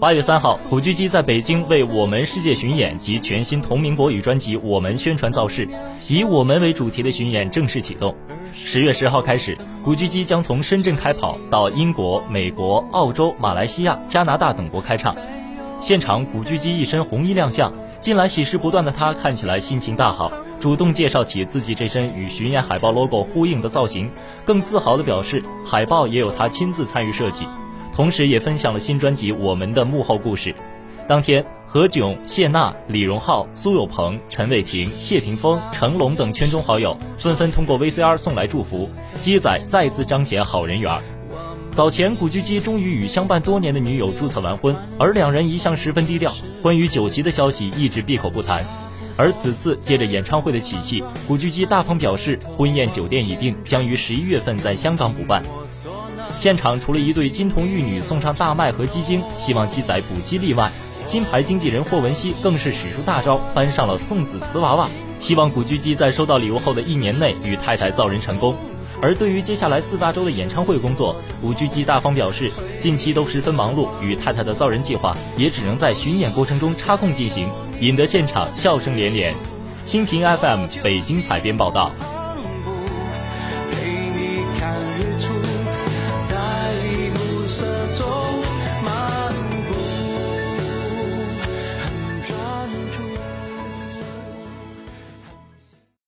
八月三号，古巨基在北京为我们世界巡演及全新同名国语专辑《我们》宣传造势，以我们为主题的巡演正式启动。十月十号开始，古巨基将从深圳开跑，到英国、美国、澳洲、马来西亚、加拿大等国开唱。现场，古巨基一身红衣亮相，近来喜事不断的他看起来心情大好，主动介绍起自己这身与巡演海报 logo 呼应的造型，更自豪地表示海报也有他亲自参与设计。同时，也分享了新专辑《我们的》幕后故事。当天，何炅、谢娜、李荣浩、苏有朋、陈伟霆、谢霆锋、成龙等圈中好友纷纷通过 VCR 送来祝福，鸡仔再次彰显好人缘。早前，古巨基终于与相伴多年的女友注册完婚，而两人一向十分低调，关于酒席的消息一直闭口不谈。而此次借着演唱会的喜气，古巨基大方表示，婚宴酒店已定，将于十一月份在香港补办。现场除了一对金童玉女送上大麦和鸡精，希望鸡仔补鸡例外，金牌经纪人霍汶希更是使出大招，搬上了送子瓷娃娃，希望古巨基在收到礼物后的一年内与太太造人成功。而对于接下来四大洲的演唱会工作，古巨基大方表示，近期都十分忙碌，与太太的造人计划也只能在巡演过程中插空进行，引得现场笑声连连。蜻蜓 FM 北京采编报道。